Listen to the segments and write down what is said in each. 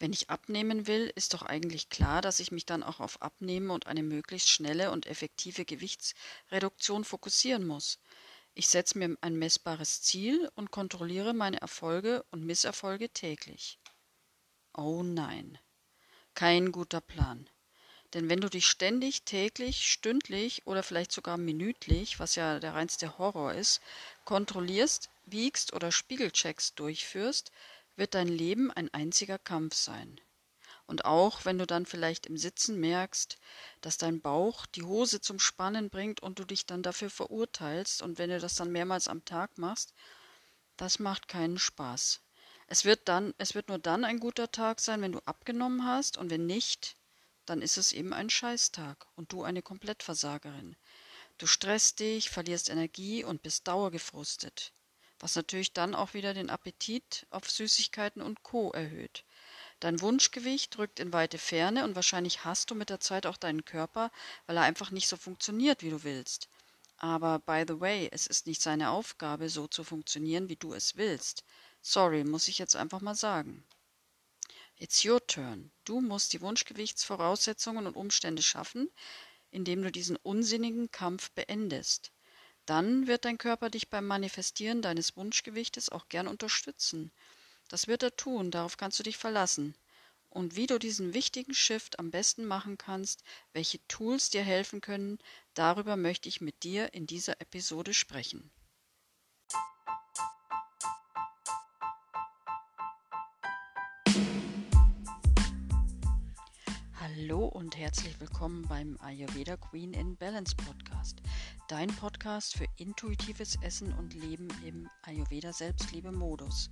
Wenn ich abnehmen will, ist doch eigentlich klar, dass ich mich dann auch auf Abnehmen und eine möglichst schnelle und effektive Gewichtsreduktion fokussieren muss. Ich setze mir ein messbares Ziel und kontrolliere meine Erfolge und Misserfolge täglich. Oh nein, kein guter Plan. Denn wenn du dich ständig, täglich, stündlich oder vielleicht sogar minütlich, was ja der reinste Horror ist, kontrollierst, wiegst oder Spiegelchecks durchführst, wird dein Leben ein einziger Kampf sein. Und auch wenn du dann vielleicht im Sitzen merkst, dass dein Bauch die Hose zum Spannen bringt und du dich dann dafür verurteilst und wenn du das dann mehrmals am Tag machst, das macht keinen Spaß. Es wird dann, es wird nur dann ein guter Tag sein, wenn du abgenommen hast und wenn nicht, dann ist es eben ein Scheißtag und du eine Komplettversagerin. Du stresst dich, verlierst Energie und bist dauergefrustet was natürlich dann auch wieder den Appetit auf Süßigkeiten und Co. erhöht. Dein Wunschgewicht rückt in weite Ferne und wahrscheinlich hast du mit der Zeit auch deinen Körper, weil er einfach nicht so funktioniert, wie du willst. Aber by the way, es ist nicht seine Aufgabe, so zu funktionieren, wie du es willst. Sorry, muss ich jetzt einfach mal sagen. It's your turn. Du musst die Wunschgewichtsvoraussetzungen und Umstände schaffen, indem du diesen unsinnigen Kampf beendest dann wird dein Körper dich beim Manifestieren deines Wunschgewichtes auch gern unterstützen. Das wird er tun, darauf kannst du dich verlassen. Und wie du diesen wichtigen Shift am besten machen kannst, welche Tools dir helfen können, darüber möchte ich mit dir in dieser Episode sprechen. Hallo und herzlich willkommen beim Ayurveda Queen in Balance Podcast, dein Podcast für intuitives Essen und Leben im Ayurveda Selbstliebe Modus.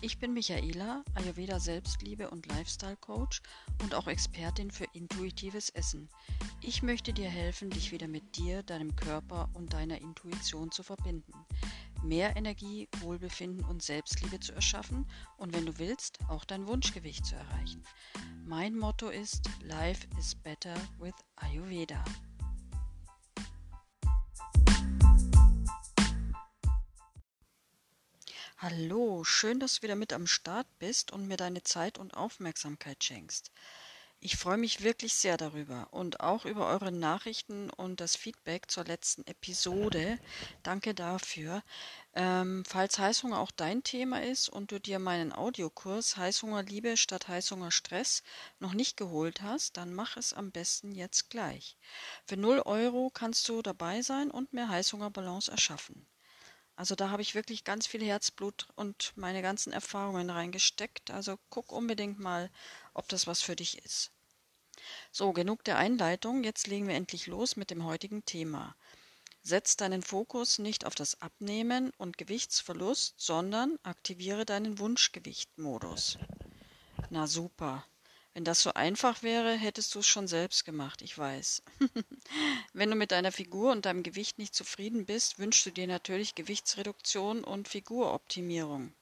Ich bin Michaela, Ayurveda Selbstliebe und Lifestyle Coach und auch Expertin für intuitives Essen. Ich möchte dir helfen, dich wieder mit dir, deinem Körper und deiner Intuition zu verbinden mehr Energie, Wohlbefinden und Selbstliebe zu erschaffen und wenn du willst, auch dein Wunschgewicht zu erreichen. Mein Motto ist Life is better with Ayurveda. Hallo, schön, dass du wieder mit am Start bist und mir deine Zeit und Aufmerksamkeit schenkst. Ich freue mich wirklich sehr darüber und auch über eure Nachrichten und das Feedback zur letzten Episode. Danke dafür. Ähm, falls Heißhunger auch dein Thema ist und du dir meinen Audiokurs Heißhunger Liebe statt Heißhunger Stress noch nicht geholt hast, dann mach es am besten jetzt gleich. Für 0 Euro kannst du dabei sein und mehr Heißhungerbalance erschaffen. Also da habe ich wirklich ganz viel Herzblut und meine ganzen Erfahrungen reingesteckt. Also guck unbedingt mal, ob das was für dich ist. So, genug der Einleitung. Jetzt legen wir endlich los mit dem heutigen Thema. Setz deinen Fokus nicht auf das Abnehmen und Gewichtsverlust, sondern aktiviere deinen Wunschgewichtmodus. Na super. Wenn das so einfach wäre, hättest du es schon selbst gemacht, ich weiß. Wenn du mit deiner Figur und deinem Gewicht nicht zufrieden bist, wünschst du dir natürlich Gewichtsreduktion und Figuroptimierung.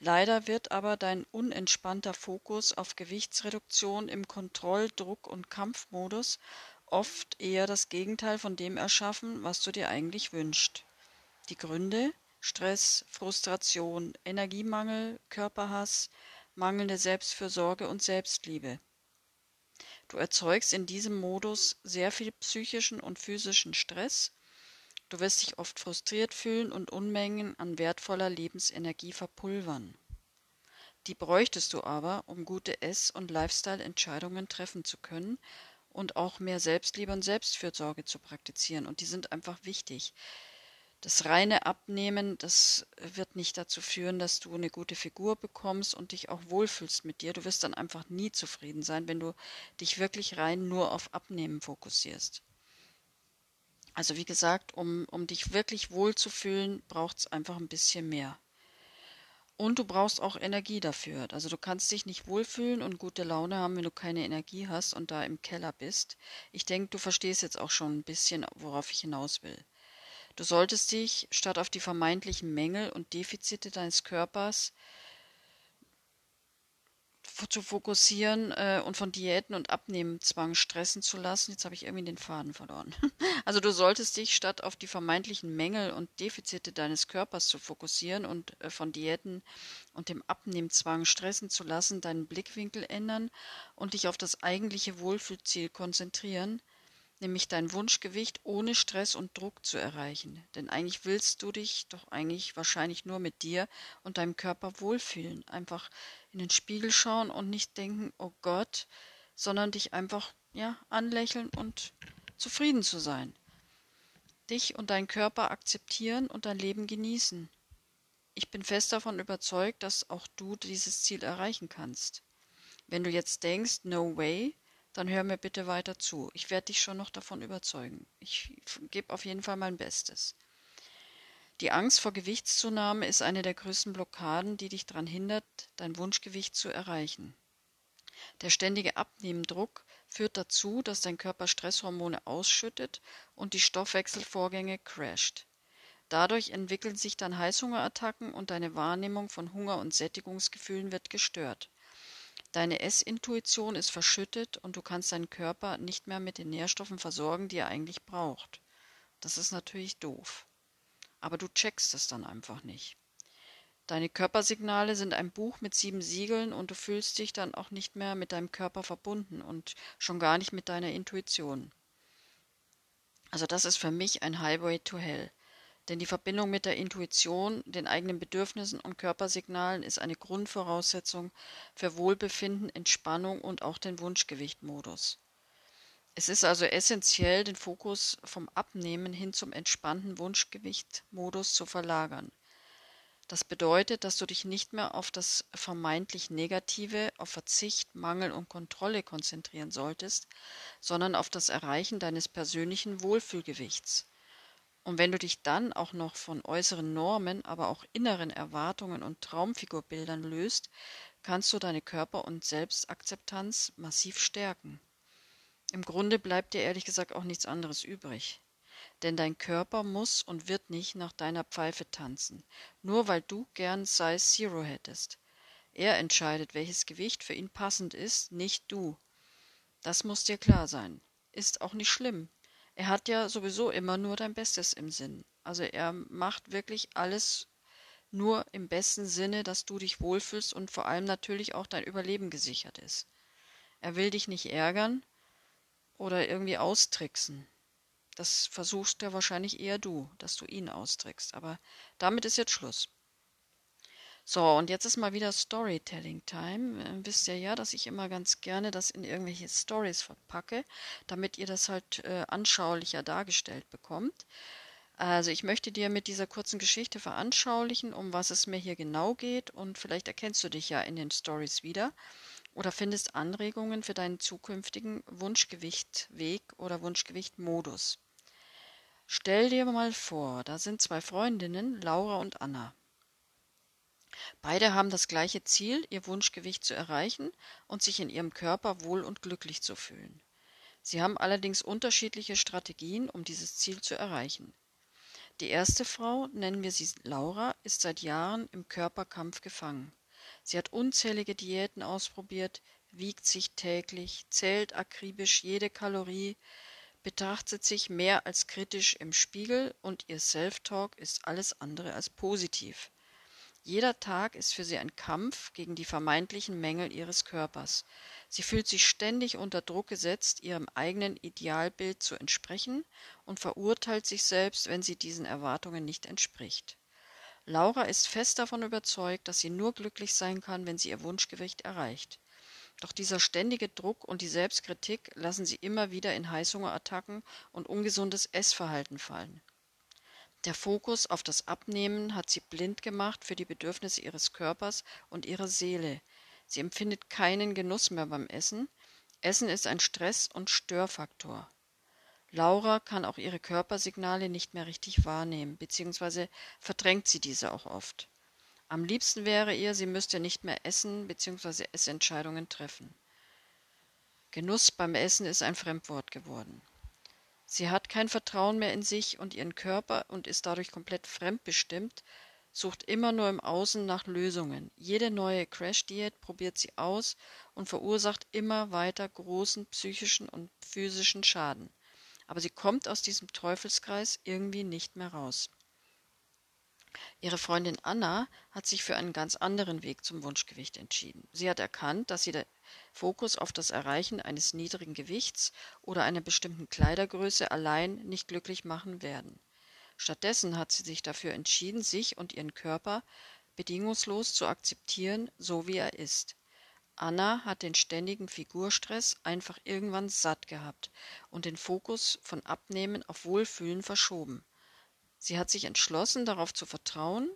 Leider wird aber dein unentspannter Fokus auf Gewichtsreduktion im Kontroll-, Druck- und Kampfmodus oft eher das Gegenteil von dem erschaffen, was du dir eigentlich wünschst. Die Gründe Stress, Frustration, Energiemangel, Körperhass, mangelnde Selbstfürsorge und Selbstliebe. Du erzeugst in diesem Modus sehr viel psychischen und physischen Stress. Du wirst dich oft frustriert fühlen und Unmengen an wertvoller Lebensenergie verpulvern. Die bräuchtest du aber, um gute Ess- und Lifestyle-Entscheidungen treffen zu können und auch mehr Selbstliebe und Selbstfürsorge zu praktizieren. Und die sind einfach wichtig. Das reine Abnehmen, das wird nicht dazu führen, dass du eine gute Figur bekommst und dich auch wohlfühlst mit dir. Du wirst dann einfach nie zufrieden sein, wenn du dich wirklich rein nur auf Abnehmen fokussierst. Also wie gesagt, um, um dich wirklich wohlzufühlen, braucht es einfach ein bisschen mehr. Und du brauchst auch Energie dafür. Also du kannst dich nicht wohlfühlen und gute Laune haben, wenn du keine Energie hast und da im Keller bist. Ich denke, du verstehst jetzt auch schon ein bisschen, worauf ich hinaus will. Du solltest dich statt auf die vermeintlichen Mängel und Defizite deines Körpers zu fokussieren äh, und von Diäten und Abnehmenzwang stressen zu lassen. Jetzt habe ich irgendwie den Faden verloren. Also du solltest dich statt auf die vermeintlichen Mängel und Defizite deines Körpers zu fokussieren und äh, von Diäten und dem Abnehmenzwang stressen zu lassen, deinen Blickwinkel ändern und dich auf das eigentliche Wohlfühlziel konzentrieren, nämlich dein Wunschgewicht ohne Stress und Druck zu erreichen. Denn eigentlich willst du dich doch eigentlich wahrscheinlich nur mit dir und deinem Körper wohlfühlen. Einfach in den Spiegel schauen und nicht denken, oh Gott, sondern dich einfach ja, anlächeln und zufrieden zu sein. Dich und deinen Körper akzeptieren und dein Leben genießen. Ich bin fest davon überzeugt, dass auch du dieses Ziel erreichen kannst. Wenn du jetzt denkst, no way, dann hör mir bitte weiter zu. Ich werde dich schon noch davon überzeugen. Ich gebe auf jeden Fall mein Bestes. Die Angst vor Gewichtszunahme ist eine der größten Blockaden, die dich daran hindert, dein Wunschgewicht zu erreichen. Der ständige Abnehmendruck führt dazu, dass dein Körper Stresshormone ausschüttet und die Stoffwechselvorgänge crasht. Dadurch entwickeln sich dann Heißhungerattacken und deine Wahrnehmung von Hunger und Sättigungsgefühlen wird gestört. Deine Essintuition ist verschüttet und du kannst deinen Körper nicht mehr mit den Nährstoffen versorgen, die er eigentlich braucht. Das ist natürlich doof. Aber du checkst es dann einfach nicht. Deine Körpersignale sind ein Buch mit sieben Siegeln und du fühlst dich dann auch nicht mehr mit deinem Körper verbunden und schon gar nicht mit deiner Intuition. Also das ist für mich ein Highway to Hell. Denn die Verbindung mit der Intuition, den eigenen Bedürfnissen und Körpersignalen ist eine Grundvoraussetzung für Wohlbefinden, Entspannung und auch den Wunschgewichtmodus. Es ist also essentiell, den Fokus vom Abnehmen hin zum entspannten Wunschgewichtmodus zu verlagern. Das bedeutet, dass du dich nicht mehr auf das vermeintlich Negative, auf Verzicht, Mangel und Kontrolle konzentrieren solltest, sondern auf das Erreichen deines persönlichen Wohlfühlgewichts. Und wenn du dich dann auch noch von äußeren Normen, aber auch inneren Erwartungen und Traumfigurbildern löst, kannst du deine Körper- und Selbstakzeptanz massiv stärken. Im Grunde bleibt dir ehrlich gesagt auch nichts anderes übrig. Denn dein Körper muss und wird nicht nach deiner Pfeife tanzen, nur weil du gern Size Zero hättest. Er entscheidet, welches Gewicht für ihn passend ist, nicht du. Das muss dir klar sein. Ist auch nicht schlimm. Er hat ja sowieso immer nur dein Bestes im Sinn. Also er macht wirklich alles nur im besten Sinne, dass du dich wohlfühlst und vor allem natürlich auch dein Überleben gesichert ist. Er will dich nicht ärgern oder irgendwie austricksen. Das versuchst ja wahrscheinlich eher du, dass du ihn austrickst. Aber damit ist jetzt Schluss. So, und jetzt ist mal wieder Storytelling-Time. Äh, wisst ihr ja, dass ich immer ganz gerne das in irgendwelche Stories verpacke, damit ihr das halt äh, anschaulicher dargestellt bekommt. Also ich möchte dir mit dieser kurzen Geschichte veranschaulichen, um was es mir hier genau geht und vielleicht erkennst du dich ja in den Stories wieder oder findest Anregungen für deinen zukünftigen Wunschgewichtweg oder Wunschgewichtmodus. Stell dir mal vor, da sind zwei Freundinnen, Laura und Anna. Beide haben das gleiche Ziel, ihr Wunschgewicht zu erreichen und sich in ihrem Körper wohl und glücklich zu fühlen. Sie haben allerdings unterschiedliche Strategien, um dieses Ziel zu erreichen. Die erste Frau, nennen wir sie Laura, ist seit Jahren im Körperkampf gefangen. Sie hat unzählige Diäten ausprobiert, wiegt sich täglich, zählt akribisch jede Kalorie, betrachtet sich mehr als kritisch im Spiegel und ihr Self-Talk ist alles andere als positiv. Jeder Tag ist für sie ein Kampf gegen die vermeintlichen Mängel ihres Körpers. Sie fühlt sich ständig unter Druck gesetzt, ihrem eigenen Idealbild zu entsprechen und verurteilt sich selbst, wenn sie diesen Erwartungen nicht entspricht. Laura ist fest davon überzeugt, dass sie nur glücklich sein kann, wenn sie ihr Wunschgewicht erreicht. Doch dieser ständige Druck und die Selbstkritik lassen sie immer wieder in Heißhungerattacken und ungesundes Essverhalten fallen. Der Fokus auf das Abnehmen hat sie blind gemacht für die Bedürfnisse ihres Körpers und ihrer Seele. Sie empfindet keinen Genuss mehr beim Essen. Essen ist ein Stress- und Störfaktor. Laura kann auch ihre Körpersignale nicht mehr richtig wahrnehmen, beziehungsweise verdrängt sie diese auch oft. Am liebsten wäre ihr, sie müsste nicht mehr essen beziehungsweise Essentscheidungen treffen. Genuss beim Essen ist ein Fremdwort geworden. Sie hat kein Vertrauen mehr in sich und ihren Körper und ist dadurch komplett fremdbestimmt, sucht immer nur im Außen nach Lösungen. Jede neue Crash-Diät probiert sie aus und verursacht immer weiter großen psychischen und physischen Schaden. Aber sie kommt aus diesem Teufelskreis irgendwie nicht mehr raus. Ihre Freundin Anna hat sich für einen ganz anderen Weg zum Wunschgewicht entschieden. Sie hat erkannt, dass sie Fokus auf das Erreichen eines niedrigen Gewichts oder einer bestimmten Kleidergröße allein nicht glücklich machen werden. Stattdessen hat sie sich dafür entschieden, sich und ihren Körper bedingungslos zu akzeptieren, so wie er ist. Anna hat den ständigen Figurstress einfach irgendwann satt gehabt und den Fokus von Abnehmen auf Wohlfühlen verschoben. Sie hat sich entschlossen, darauf zu vertrauen,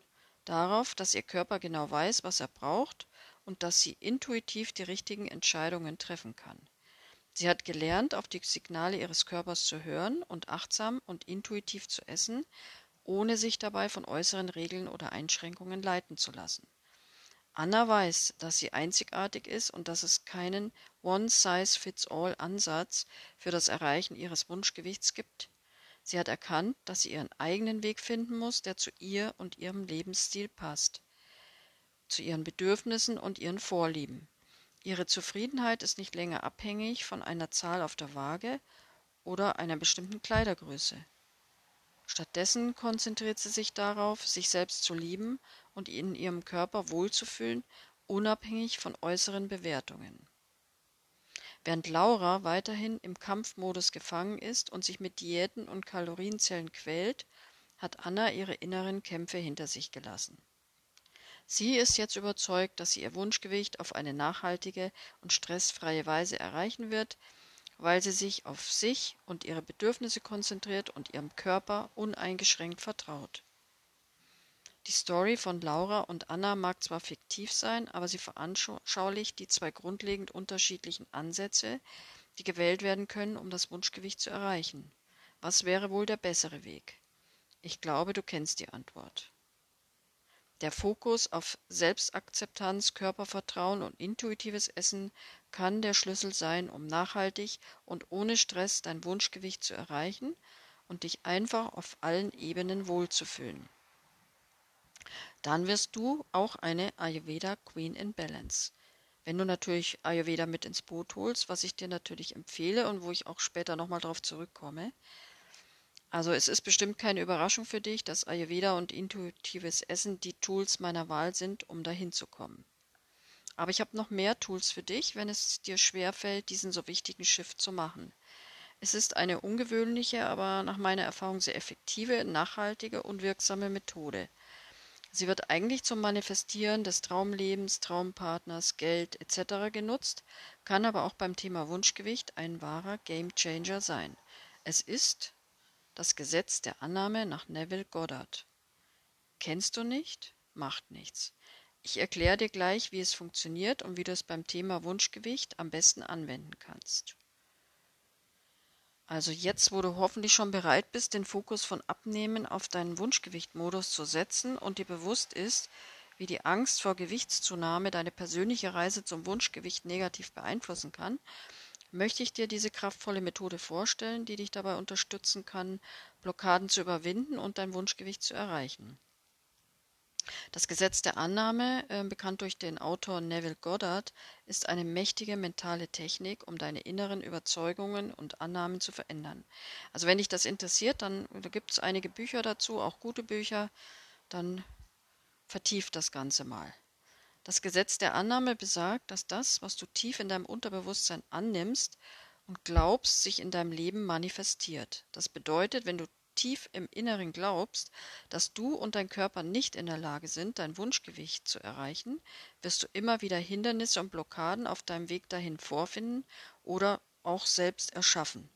darauf, dass ihr Körper genau weiß, was er braucht und dass sie intuitiv die richtigen Entscheidungen treffen kann. Sie hat gelernt, auf die Signale ihres Körpers zu hören und achtsam und intuitiv zu essen, ohne sich dabei von äußeren Regeln oder Einschränkungen leiten zu lassen. Anna weiß, dass sie einzigartig ist und dass es keinen One-Size-Fits-All-Ansatz für das Erreichen ihres Wunschgewichts gibt. Sie hat erkannt, dass sie ihren eigenen Weg finden muss, der zu ihr und ihrem Lebensstil passt, zu ihren Bedürfnissen und ihren Vorlieben. Ihre Zufriedenheit ist nicht länger abhängig von einer Zahl auf der Waage oder einer bestimmten Kleidergröße. Stattdessen konzentriert sie sich darauf, sich selbst zu lieben und in ihrem Körper wohlzufühlen, unabhängig von äußeren Bewertungen. Während Laura weiterhin im Kampfmodus gefangen ist und sich mit Diäten und Kalorienzellen quält, hat Anna ihre inneren Kämpfe hinter sich gelassen. Sie ist jetzt überzeugt, dass sie ihr Wunschgewicht auf eine nachhaltige und stressfreie Weise erreichen wird, weil sie sich auf sich und ihre Bedürfnisse konzentriert und ihrem Körper uneingeschränkt vertraut. Die Story von Laura und Anna mag zwar fiktiv sein, aber sie veranschaulicht die zwei grundlegend unterschiedlichen Ansätze, die gewählt werden können, um das Wunschgewicht zu erreichen. Was wäre wohl der bessere Weg? Ich glaube, du kennst die Antwort. Der Fokus auf Selbstakzeptanz, Körpervertrauen und intuitives Essen kann der Schlüssel sein, um nachhaltig und ohne Stress dein Wunschgewicht zu erreichen und dich einfach auf allen Ebenen wohlzufühlen. Dann wirst du auch eine Ayurveda Queen in Balance. Wenn du natürlich Ayurveda mit ins Boot holst, was ich dir natürlich empfehle und wo ich auch später nochmal darauf zurückkomme, also es ist bestimmt keine Überraschung für dich, dass Ayurveda und intuitives Essen die Tools meiner Wahl sind, um dahin zu kommen. Aber ich habe noch mehr Tools für dich, wenn es dir schwerfällt, diesen so wichtigen Shift zu machen. Es ist eine ungewöhnliche, aber nach meiner Erfahrung sehr effektive, nachhaltige und wirksame Methode. Sie wird eigentlich zum Manifestieren des Traumlebens, Traumpartners, Geld etc. genutzt, kann aber auch beim Thema Wunschgewicht ein wahrer Gamechanger sein. Es ist das Gesetz der Annahme nach Neville Goddard. Kennst du nicht? Macht nichts. Ich erkläre dir gleich, wie es funktioniert und wie du es beim Thema Wunschgewicht am besten anwenden kannst. Also jetzt, wo du hoffentlich schon bereit bist, den Fokus von Abnehmen auf deinen Wunschgewichtmodus zu setzen und dir bewusst ist, wie die Angst vor Gewichtszunahme deine persönliche Reise zum Wunschgewicht negativ beeinflussen kann, möchte ich dir diese kraftvolle Methode vorstellen, die dich dabei unterstützen kann, Blockaden zu überwinden und dein Wunschgewicht zu erreichen. Das Gesetz der Annahme, äh, bekannt durch den Autor Neville Goddard, ist eine mächtige mentale Technik, um deine inneren Überzeugungen und Annahmen zu verändern. Also wenn dich das interessiert, dann da gibt es einige Bücher dazu, auch gute Bücher, dann vertieft das Ganze mal. Das Gesetz der Annahme besagt, dass das, was du tief in deinem Unterbewusstsein annimmst und glaubst, sich in deinem Leben manifestiert. Das bedeutet, wenn du tief im Inneren glaubst, dass du und dein Körper nicht in der Lage sind, dein Wunschgewicht zu erreichen, wirst du immer wieder Hindernisse und Blockaden auf deinem Weg dahin vorfinden oder auch selbst erschaffen.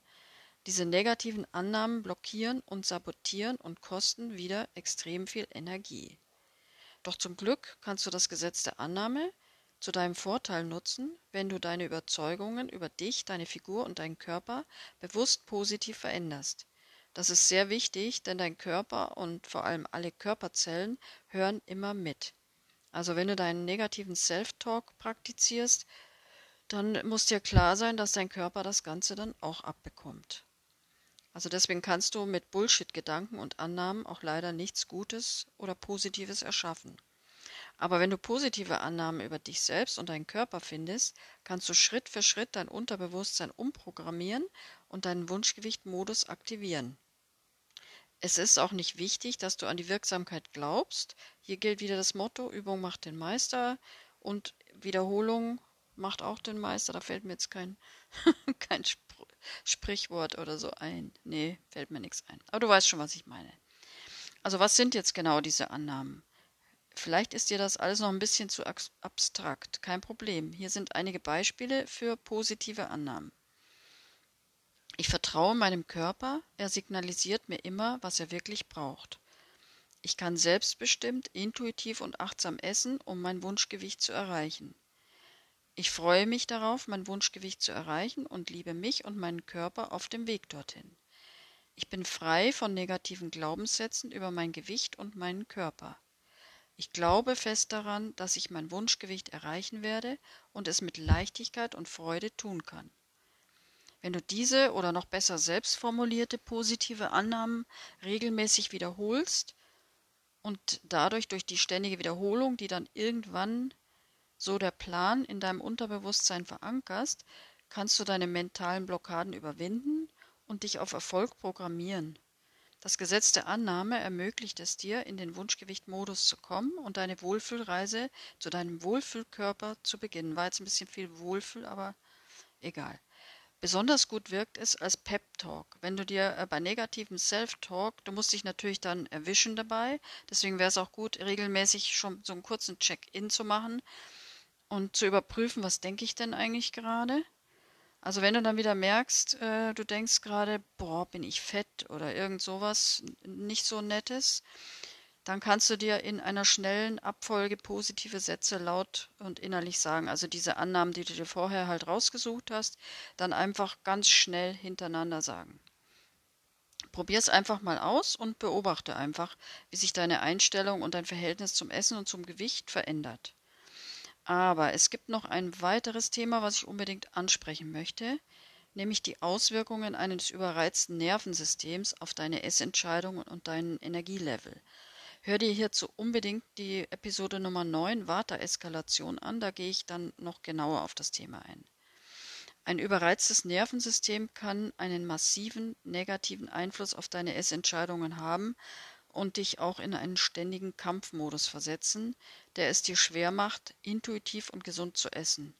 Diese negativen Annahmen blockieren und sabotieren und kosten wieder extrem viel Energie. Doch zum Glück kannst du das Gesetz der Annahme zu deinem Vorteil nutzen, wenn du deine Überzeugungen über dich, deine Figur und deinen Körper bewusst positiv veränderst. Das ist sehr wichtig, denn dein Körper und vor allem alle Körperzellen hören immer mit. Also wenn du deinen negativen Self-Talk praktizierst, dann muss dir klar sein, dass dein Körper das Ganze dann auch abbekommt. Also deswegen kannst du mit Bullshit-Gedanken und Annahmen auch leider nichts Gutes oder Positives erschaffen. Aber wenn du positive Annahmen über dich selbst und deinen Körper findest, kannst du Schritt für Schritt dein Unterbewusstsein umprogrammieren und deinen Wunschgewicht-Modus aktivieren. Es ist auch nicht wichtig, dass du an die Wirksamkeit glaubst. Hier gilt wieder das Motto, Übung macht den Meister und Wiederholung macht auch den Meister. Da fällt mir jetzt kein, kein Sprichwort oder so ein. Nee, fällt mir nichts ein. Aber du weißt schon, was ich meine. Also was sind jetzt genau diese Annahmen? Vielleicht ist dir das alles noch ein bisschen zu abstrakt. Kein Problem. Hier sind einige Beispiele für positive Annahmen. Ich vertraue meinem Körper, er signalisiert mir immer, was er wirklich braucht. Ich kann selbstbestimmt, intuitiv und achtsam essen, um mein Wunschgewicht zu erreichen. Ich freue mich darauf, mein Wunschgewicht zu erreichen und liebe mich und meinen Körper auf dem Weg dorthin. Ich bin frei von negativen Glaubenssätzen über mein Gewicht und meinen Körper. Ich glaube fest daran, dass ich mein Wunschgewicht erreichen werde und es mit Leichtigkeit und Freude tun kann. Wenn du diese oder noch besser selbst formulierte positive Annahmen regelmäßig wiederholst und dadurch durch die ständige Wiederholung, die dann irgendwann so der Plan in deinem Unterbewusstsein verankerst, kannst du deine mentalen Blockaden überwinden und dich auf Erfolg programmieren. Das Gesetz der Annahme ermöglicht es dir, in den Wunschgewicht-Modus zu kommen und deine Wohlfühlreise zu deinem Wohlfühlkörper zu beginnen. War jetzt ein bisschen viel Wohlfühl, aber egal. Besonders gut wirkt es als Pep-Talk. Wenn du dir äh, bei negativem Self-Talk, du musst dich natürlich dann erwischen dabei, deswegen wäre es auch gut, regelmäßig schon so einen kurzen Check-in zu machen und zu überprüfen, was denke ich denn eigentlich gerade also wenn du dann wieder merkst, äh, du denkst gerade, boah, bin ich fett oder irgend sowas nicht so nettes, dann kannst du dir in einer schnellen Abfolge positive Sätze laut und innerlich sagen. Also diese Annahmen, die du dir vorher halt rausgesucht hast, dann einfach ganz schnell hintereinander sagen. Probier es einfach mal aus und beobachte einfach, wie sich deine Einstellung und dein Verhältnis zum Essen und zum Gewicht verändert. Aber es gibt noch ein weiteres Thema, was ich unbedingt ansprechen möchte, nämlich die Auswirkungen eines überreizten Nervensystems auf deine Essentscheidungen und deinen Energielevel. Hör dir hierzu unbedingt die Episode Nummer 9 Vata-Eskalation an, da gehe ich dann noch genauer auf das Thema ein. Ein überreiztes Nervensystem kann einen massiven negativen Einfluss auf deine Essentscheidungen haben und dich auch in einen ständigen Kampfmodus versetzen, der es dir schwer macht, intuitiv und gesund zu essen.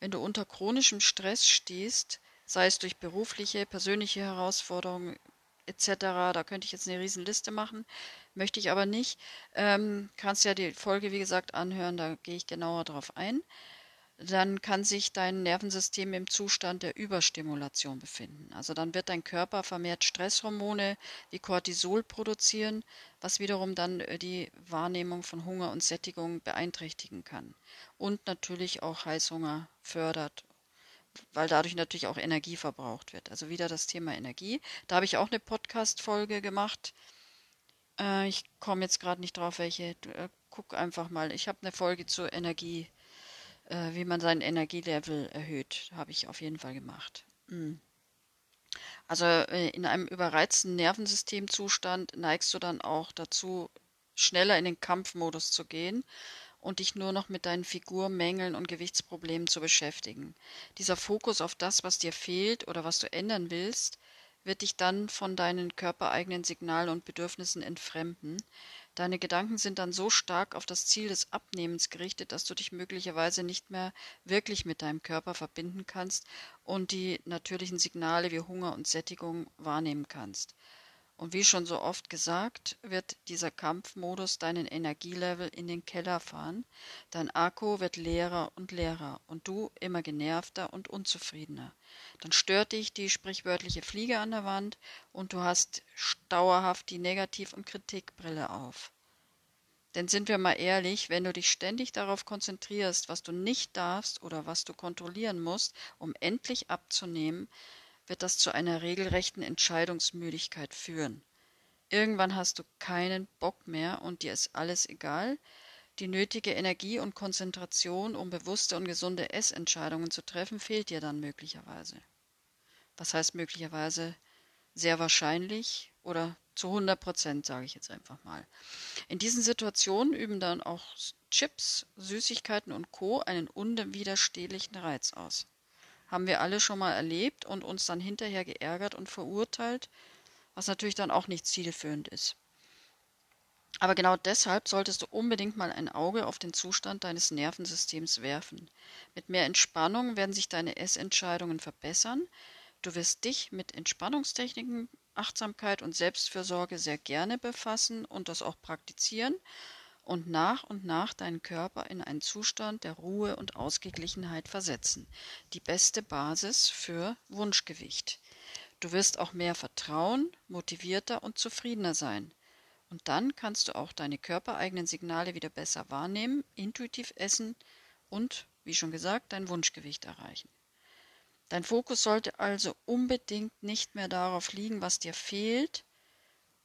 Wenn du unter chronischem Stress stehst, sei es durch berufliche, persönliche Herausforderungen etc., da könnte ich jetzt eine Riesenliste machen, möchte ich aber nicht, ähm, kannst ja die Folge, wie gesagt, anhören, da gehe ich genauer drauf ein dann kann sich dein Nervensystem im Zustand der Überstimulation befinden. Also dann wird dein Körper vermehrt Stresshormone wie Cortisol produzieren, was wiederum dann äh, die Wahrnehmung von Hunger und Sättigung beeinträchtigen kann. Und natürlich auch Heißhunger fördert, weil dadurch natürlich auch Energie verbraucht wird. Also wieder das Thema Energie. Da habe ich auch eine Podcast-Folge gemacht. Äh, ich komme jetzt gerade nicht drauf, welche. Äh, guck einfach mal. Ich habe eine Folge zur Energie äh, wie man sein Energielevel erhöht. Habe ich auf jeden Fall gemacht. Mhm. Also äh, in einem überreizten Nervensystemzustand neigst du dann auch dazu, schneller in den Kampfmodus zu gehen und dich nur noch mit deinen Figurmängeln und Gewichtsproblemen zu beschäftigen. Dieser Fokus auf das, was dir fehlt oder was du ändern willst, wird dich dann von deinen körpereigenen Signalen und Bedürfnissen entfremden, Deine Gedanken sind dann so stark auf das Ziel des Abnehmens gerichtet, dass du dich möglicherweise nicht mehr wirklich mit deinem Körper verbinden kannst und die natürlichen Signale wie Hunger und Sättigung wahrnehmen kannst. Und wie schon so oft gesagt, wird dieser Kampfmodus deinen Energielevel in den Keller fahren, dein Akku wird leerer und leerer und du immer genervter und unzufriedener. Dann stört dich die sprichwörtliche Fliege an der Wand und du hast dauerhaft die Negativ- und Kritikbrille auf. Denn sind wir mal ehrlich, wenn du dich ständig darauf konzentrierst, was du nicht darfst oder was du kontrollieren musst, um endlich abzunehmen, wird das zu einer regelrechten Entscheidungsmüdigkeit führen. Irgendwann hast du keinen Bock mehr und dir ist alles egal. Die nötige Energie und Konzentration, um bewusste und gesunde Essentscheidungen zu treffen, fehlt dir dann möglicherweise. Was heißt möglicherweise? sehr wahrscheinlich oder zu 100 Prozent, sage ich jetzt einfach mal. In diesen Situationen üben dann auch Chips, Süßigkeiten und Co. einen unwiderstehlichen Reiz aus. Haben wir alle schon mal erlebt und uns dann hinterher geärgert und verurteilt, was natürlich dann auch nicht zielführend ist. Aber genau deshalb solltest du unbedingt mal ein Auge auf den Zustand deines Nervensystems werfen. Mit mehr Entspannung werden sich deine Essentscheidungen verbessern. Du wirst dich mit Entspannungstechniken, Achtsamkeit und Selbstfürsorge sehr gerne befassen und das auch praktizieren und nach und nach deinen Körper in einen Zustand der Ruhe und Ausgeglichenheit versetzen. Die beste Basis für Wunschgewicht. Du wirst auch mehr vertrauen, motivierter und zufriedener sein. Und dann kannst du auch deine körpereigenen Signale wieder besser wahrnehmen, intuitiv essen und, wie schon gesagt, dein Wunschgewicht erreichen. Dein Fokus sollte also unbedingt nicht mehr darauf liegen, was dir fehlt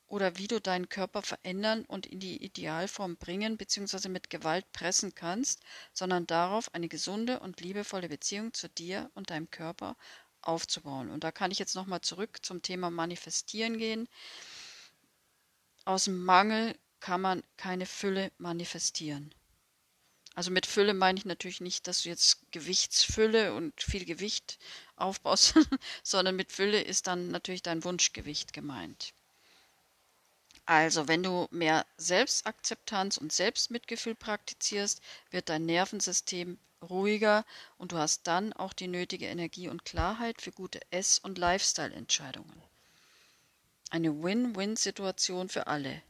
oder wie du deinen Körper verändern und in die Idealform bringen bzw. mit Gewalt pressen kannst, sondern darauf, eine gesunde und liebevolle Beziehung zu dir und deinem Körper aufzubauen. Und da kann ich jetzt nochmal zurück zum Thema Manifestieren gehen. Aus dem Mangel kann man keine Fülle manifestieren. Also mit Fülle meine ich natürlich nicht, dass du jetzt Gewichtsfülle und viel Gewicht aufbaust, sondern mit Fülle ist dann natürlich dein Wunschgewicht gemeint. Also, wenn du mehr Selbstakzeptanz und Selbstmitgefühl praktizierst, wird dein Nervensystem ruhiger und du hast dann auch die nötige Energie und Klarheit für gute Ess- und Lifestyle-Entscheidungen. Eine Win-Win-Situation für alle.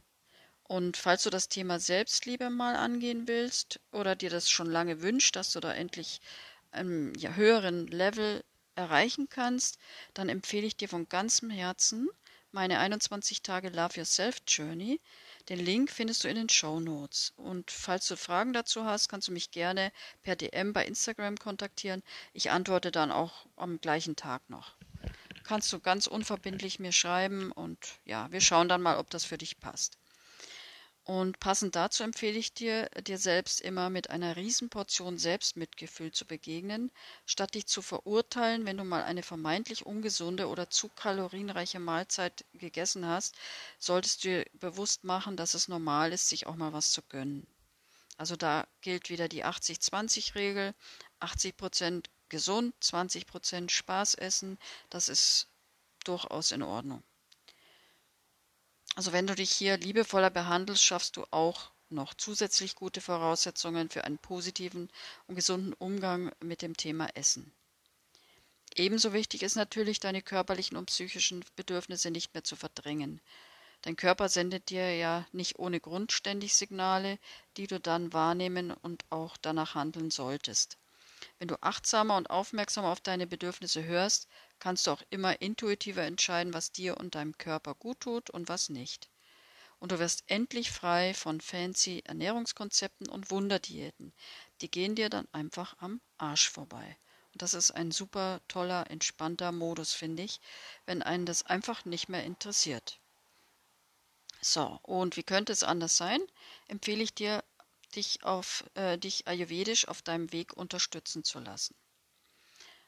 Und falls du das Thema Selbstliebe mal angehen willst oder dir das schon lange wünscht, dass du da endlich einen ja, höheren Level erreichen kannst, dann empfehle ich dir von ganzem Herzen meine 21 Tage Love Yourself Journey. Den Link findest du in den Show Notes. Und falls du Fragen dazu hast, kannst du mich gerne per DM bei Instagram kontaktieren. Ich antworte dann auch am gleichen Tag noch kannst du ganz unverbindlich mir schreiben und ja, wir schauen dann mal, ob das für dich passt. Und passend dazu empfehle ich dir, dir selbst immer mit einer Riesenportion Selbstmitgefühl zu begegnen, statt dich zu verurteilen, wenn du mal eine vermeintlich ungesunde oder zu kalorienreiche Mahlzeit gegessen hast, solltest du dir bewusst machen, dass es normal ist, sich auch mal was zu gönnen. Also da gilt wieder die 80-20-Regel. 80 Prozent gesund, 20 Prozent Spaß essen, das ist durchaus in Ordnung. Also wenn du dich hier liebevoller behandelst, schaffst du auch noch zusätzlich gute Voraussetzungen für einen positiven und gesunden Umgang mit dem Thema Essen. Ebenso wichtig ist natürlich, deine körperlichen und psychischen Bedürfnisse nicht mehr zu verdrängen. Dein Körper sendet dir ja nicht ohne Grund ständig Signale, die du dann wahrnehmen und auch danach handeln solltest. Wenn du achtsamer und aufmerksamer auf deine Bedürfnisse hörst, kannst du auch immer intuitiver entscheiden, was dir und deinem Körper gut tut und was nicht. Und du wirst endlich frei von fancy Ernährungskonzepten und Wunderdiäten. Die gehen dir dann einfach am Arsch vorbei. Und das ist ein super toller, entspannter Modus, finde ich, wenn einen das einfach nicht mehr interessiert. So, und wie könnte es anders sein? Empfehle ich dir dich, auf, äh, dich ayurvedisch auf deinem Weg unterstützen zu lassen.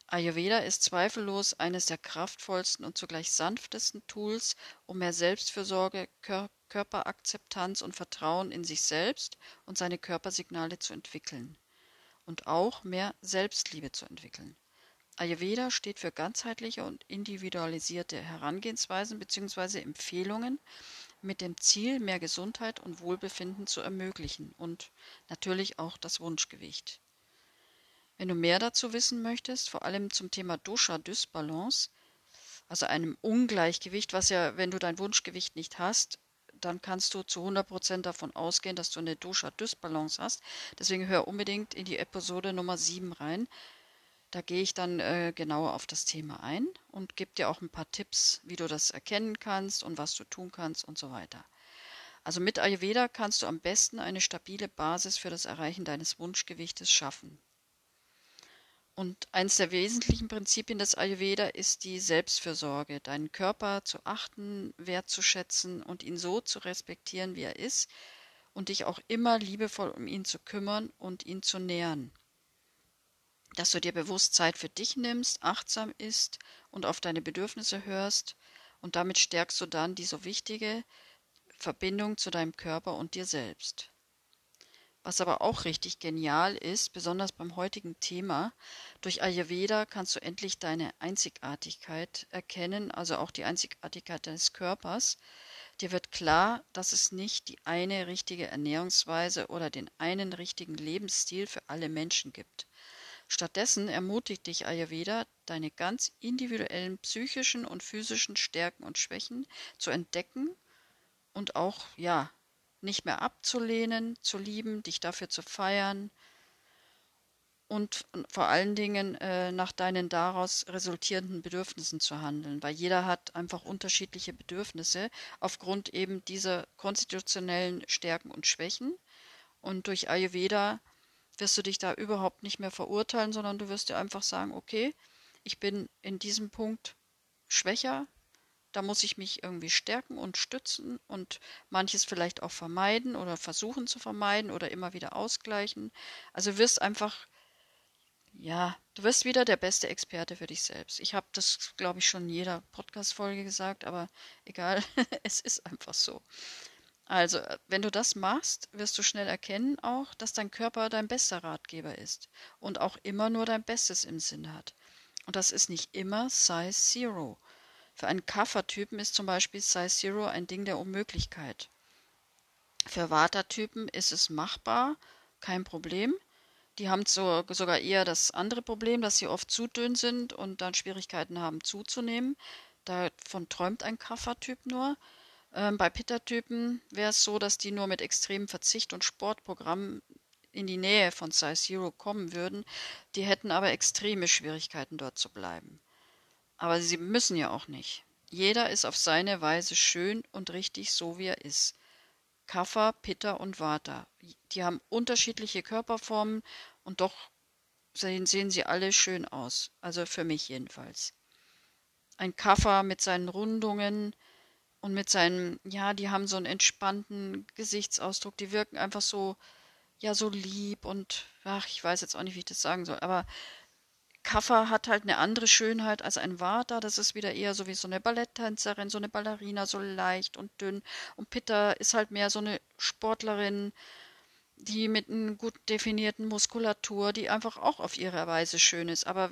Ayurveda ist zweifellos eines der kraftvollsten und zugleich sanftesten Tools, um mehr Selbstfürsorge, Kör Körperakzeptanz und Vertrauen in sich selbst und seine Körpersignale zu entwickeln und auch mehr Selbstliebe zu entwickeln. Ayurveda steht für ganzheitliche und individualisierte Herangehensweisen bzw. Empfehlungen mit dem Ziel, mehr Gesundheit und Wohlbefinden zu ermöglichen und natürlich auch das Wunschgewicht. Wenn du mehr dazu wissen möchtest, vor allem zum Thema Dosha-Dysbalance, also einem Ungleichgewicht, was ja, wenn du dein Wunschgewicht nicht hast, dann kannst du zu 100% davon ausgehen, dass du eine Dosha-Dysbalance hast. Deswegen hör unbedingt in die Episode Nummer 7 rein. Da gehe ich dann äh, genauer auf das Thema ein und gebe dir auch ein paar Tipps, wie du das erkennen kannst und was du tun kannst und so weiter. Also mit Ayurveda kannst du am besten eine stabile Basis für das Erreichen deines Wunschgewichtes schaffen. Und eines der wesentlichen Prinzipien des Ayurveda ist die Selbstfürsorge, deinen Körper zu achten, wertzuschätzen und ihn so zu respektieren, wie er ist und dich auch immer liebevoll um ihn zu kümmern und ihn zu nähern dass du dir bewusst Zeit für dich nimmst, achtsam ist und auf deine Bedürfnisse hörst Und damit stärkst du dann die so wichtige Verbindung zu deinem Körper und dir selbst. Was aber auch richtig genial ist, besonders beim heutigen Thema, durch Ayurveda kannst du endlich deine Einzigartigkeit erkennen, also auch die Einzigartigkeit deines Körpers. Dir wird klar, dass es nicht die eine richtige Ernährungsweise oder den einen richtigen Lebensstil für alle Menschen gibt. Stattdessen ermutigt dich Ayurveda, deine ganz individuellen psychischen und physischen Stärken und Schwächen zu entdecken und auch, ja, nicht mehr abzulehnen, zu lieben, dich dafür zu feiern und vor allen Dingen äh, nach deinen daraus resultierenden Bedürfnissen zu handeln, weil jeder hat einfach unterschiedliche Bedürfnisse aufgrund eben dieser konstitutionellen Stärken und Schwächen. Und durch Ayurveda wirst du dich da überhaupt nicht mehr verurteilen, sondern du wirst dir einfach sagen, okay, ich bin in diesem Punkt schwächer, da muss ich mich irgendwie stärken und stützen und manches vielleicht auch vermeiden oder versuchen zu vermeiden oder immer wieder ausgleichen. Also wirst einfach, ja, du wirst wieder der beste Experte für dich selbst. Ich habe das, glaube ich, schon in jeder Podcast-Folge gesagt, aber egal, es ist einfach so. Also, wenn du das machst, wirst du schnell erkennen auch, dass dein Körper dein bester Ratgeber ist und auch immer nur dein Bestes im Sinn hat. Und das ist nicht immer Size Zero. Für einen Kaffertypen ist zum Beispiel Size Zero ein Ding der Unmöglichkeit. Für Vata-Typen ist es machbar, kein Problem. Die haben so, sogar eher das andere Problem, dass sie oft zu dünn sind und dann Schwierigkeiten haben zuzunehmen. Davon träumt ein Kaffertyp nur. Ähm, bei Pitta-Typen wäre es so, dass die nur mit extremem Verzicht und Sportprogramm in die Nähe von Size Zero kommen würden. Die hätten aber extreme Schwierigkeiten, dort zu bleiben. Aber sie müssen ja auch nicht. Jeder ist auf seine Weise schön und richtig so, wie er ist. Kapha, Pitta und Vata. Die haben unterschiedliche Körperformen und doch sehen, sehen sie alle schön aus. Also für mich jedenfalls. Ein Kapha mit seinen Rundungen, und mit seinen, ja, die haben so einen entspannten Gesichtsausdruck, die wirken einfach so, ja, so lieb und, ach, ich weiß jetzt auch nicht, wie ich das sagen soll, aber Kaffer hat halt eine andere Schönheit als ein Vata. Das ist wieder eher so wie so eine Balletttänzerin, so eine Ballerina, so leicht und dünn. Und Pitta ist halt mehr so eine Sportlerin, die mit einer gut definierten Muskulatur, die einfach auch auf ihre Weise schön ist. Aber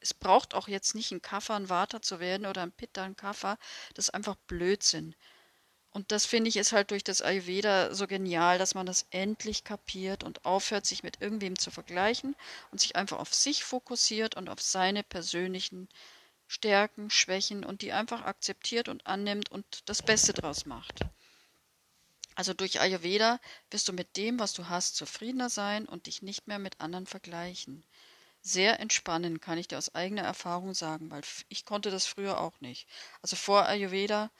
es braucht auch jetzt nicht ein Kaffer ein Vata zu werden oder ein Pitta ein Kaffer. Das ist einfach Blödsinn. Und das finde ich ist halt durch das Ayurveda so genial, dass man das endlich kapiert und aufhört, sich mit irgendwem zu vergleichen und sich einfach auf sich fokussiert und auf seine persönlichen Stärken, Schwächen und die einfach akzeptiert und annimmt und das Beste draus macht. Also durch Ayurveda wirst du mit dem, was du hast, zufriedener sein und dich nicht mehr mit anderen vergleichen sehr entspannend, kann ich dir aus eigener Erfahrung sagen, weil ich konnte das früher auch nicht. Also vor Ayurveda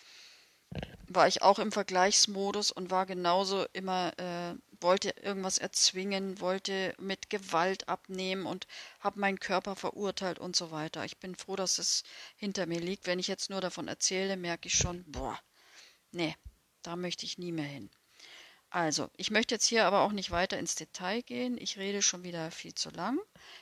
war ich auch im Vergleichsmodus und war genauso immer, äh, wollte irgendwas erzwingen, wollte mit Gewalt abnehmen und habe meinen Körper verurteilt und so weiter. Ich bin froh, dass es hinter mir liegt. Wenn ich jetzt nur davon erzähle, merke ich schon, boah, nee, da möchte ich nie mehr hin. Also, ich möchte jetzt hier aber auch nicht weiter ins Detail gehen. Ich rede schon wieder viel zu lang.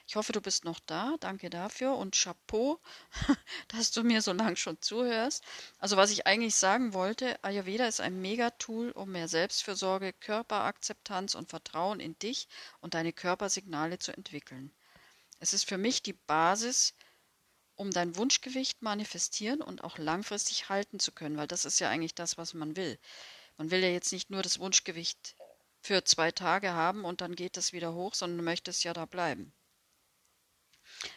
Ich hoffe, du bist noch da. Danke dafür und Chapeau, dass du mir so lange schon zuhörst. Also, was ich eigentlich sagen wollte, Ayurveda ist ein Mega-Tool, um mehr Selbstfürsorge, Körperakzeptanz und Vertrauen in dich und deine Körpersignale zu entwickeln. Es ist für mich die Basis, um dein Wunschgewicht manifestieren und auch langfristig halten zu können, weil das ist ja eigentlich das, was man will. Man will ja jetzt nicht nur das Wunschgewicht für zwei Tage haben und dann geht es wieder hoch, sondern du möchtest ja da bleiben.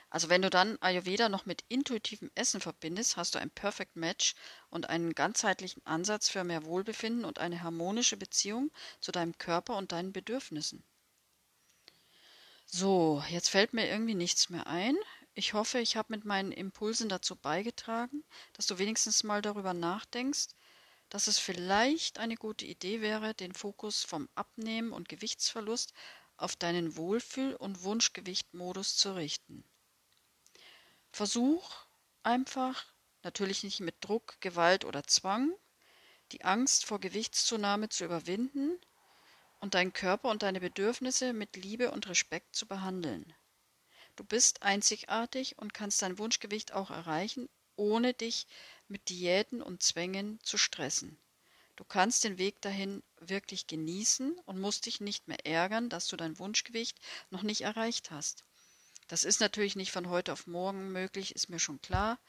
Also wenn du dann Ayurveda noch mit intuitivem Essen verbindest, hast du ein Perfect Match und einen ganzheitlichen Ansatz für mehr Wohlbefinden und eine harmonische Beziehung zu deinem Körper und deinen Bedürfnissen. So, jetzt fällt mir irgendwie nichts mehr ein. Ich hoffe, ich habe mit meinen Impulsen dazu beigetragen, dass du wenigstens mal darüber nachdenkst, dass es vielleicht eine gute Idee wäre, den Fokus vom Abnehmen und Gewichtsverlust auf deinen Wohlfühl- und Wunschgewichtmodus zu richten. Versuch einfach, natürlich nicht mit Druck, Gewalt oder Zwang, die Angst vor Gewichtszunahme zu überwinden und deinen Körper und deine Bedürfnisse mit Liebe und Respekt zu behandeln. Du bist einzigartig und kannst dein Wunschgewicht auch erreichen, ohne dich mit Diäten und Zwängen zu stressen. Du kannst den Weg dahin wirklich genießen und musst dich nicht mehr ärgern, dass du dein Wunschgewicht noch nicht erreicht hast. Das ist natürlich nicht von heute auf morgen möglich, ist mir schon klar.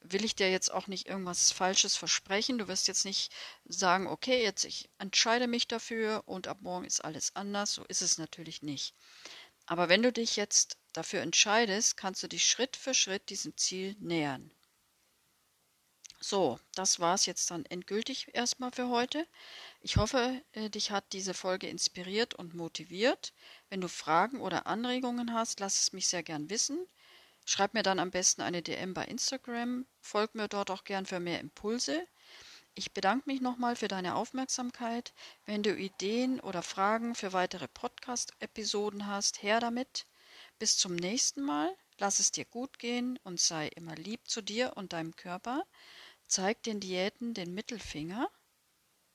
Will ich dir jetzt auch nicht irgendwas Falsches versprechen. Du wirst jetzt nicht sagen, okay, jetzt ich entscheide mich dafür und ab morgen ist alles anders. So ist es natürlich nicht. Aber wenn du dich jetzt dafür entscheidest, kannst du dich Schritt für Schritt diesem Ziel nähern. So, das war es jetzt dann endgültig erstmal für heute. Ich hoffe, äh, dich hat diese Folge inspiriert und motiviert. Wenn du Fragen oder Anregungen hast, lass es mich sehr gern wissen. Schreib mir dann am besten eine DM bei Instagram. Folg mir dort auch gern für mehr Impulse. Ich bedanke mich nochmal für deine Aufmerksamkeit. Wenn du Ideen oder Fragen für weitere Podcast-Episoden hast, her damit. Bis zum nächsten Mal. Lass es dir gut gehen und sei immer lieb zu dir und deinem Körper. Zeig den Diäten den Mittelfinger.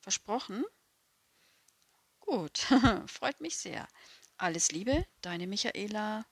Versprochen? Gut, freut mich sehr. Alles Liebe, deine Michaela.